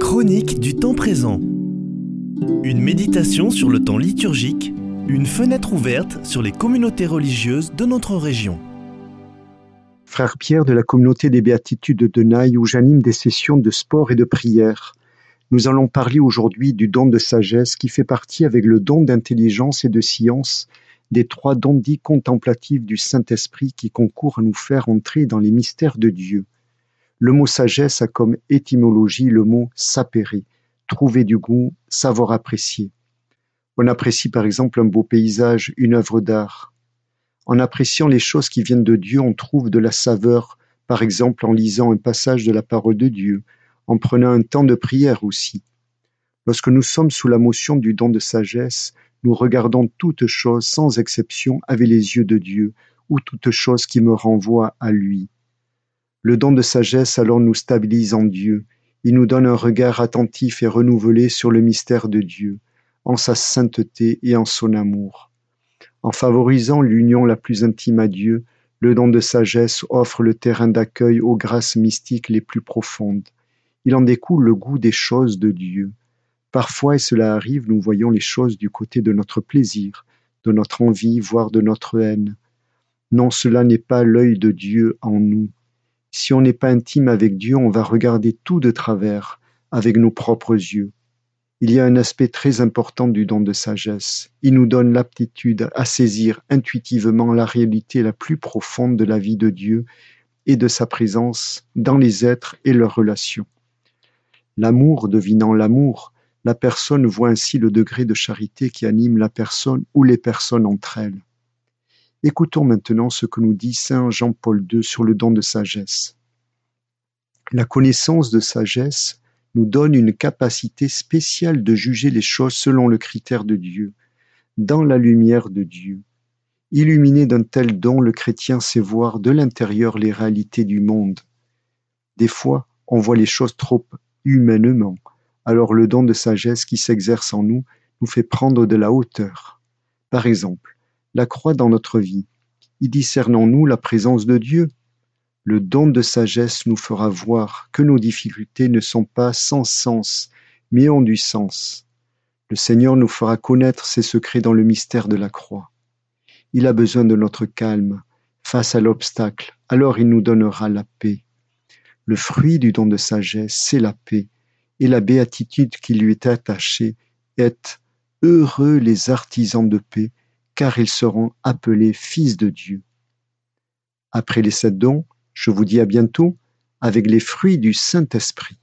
Chronique du temps présent. Une méditation sur le temps liturgique, une fenêtre ouverte sur les communautés religieuses de notre région. Frère Pierre de la communauté des béatitudes de Naï où j'anime des sessions de sport et de prière. Nous allons parler aujourd'hui du don de sagesse qui fait partie avec le don d'intelligence et de science des trois dons dits contemplatifs du Saint-Esprit qui concourent à nous faire entrer dans les mystères de Dieu. Le mot sagesse a comme étymologie le mot sapere, trouver du goût, savoir apprécier. On apprécie par exemple un beau paysage, une œuvre d'art. En appréciant les choses qui viennent de Dieu, on trouve de la saveur, par exemple en lisant un passage de la parole de Dieu, en prenant un temps de prière aussi. Lorsque nous sommes sous la motion du don de sagesse, nous regardons toute chose sans exception avec les yeux de Dieu, ou toute chose qui me renvoie à lui. Le don de sagesse alors nous stabilise en Dieu, il nous donne un regard attentif et renouvelé sur le mystère de Dieu, en sa sainteté et en son amour. En favorisant l'union la plus intime à Dieu, le don de sagesse offre le terrain d'accueil aux grâces mystiques les plus profondes. Il en découle le goût des choses de Dieu. Parfois, et cela arrive, nous voyons les choses du côté de notre plaisir, de notre envie, voire de notre haine. Non, cela n'est pas l'œil de Dieu en nous. Si on n'est pas intime avec Dieu, on va regarder tout de travers, avec nos propres yeux. Il y a un aspect très important du don de sagesse. Il nous donne l'aptitude à saisir intuitivement la réalité la plus profonde de la vie de Dieu et de sa présence dans les êtres et leurs relations. L'amour devinant l'amour, la personne voit ainsi le degré de charité qui anime la personne ou les personnes entre elles. Écoutons maintenant ce que nous dit saint Jean-Paul II sur le don de sagesse. La connaissance de sagesse nous donne une capacité spéciale de juger les choses selon le critère de Dieu, dans la lumière de Dieu. Illuminé d'un tel don, le chrétien sait voir de l'intérieur les réalités du monde. Des fois, on voit les choses trop humainement, alors le don de sagesse qui s'exerce en nous nous fait prendre de la hauteur. Par exemple, la croix dans notre vie. Y discernons-nous la présence de Dieu? Le don de sagesse nous fera voir que nos difficultés ne sont pas sans sens, mais ont du sens. Le Seigneur nous fera connaître ses secrets dans le mystère de la croix. Il a besoin de notre calme face à l'obstacle, alors il nous donnera la paix. Le fruit du don de sagesse, c'est la paix, et la béatitude qui lui est attachée est Heureux les artisans de paix, car ils seront appelés fils de Dieu. Après les sept dons, je vous dis à bientôt avec les fruits du Saint-Esprit.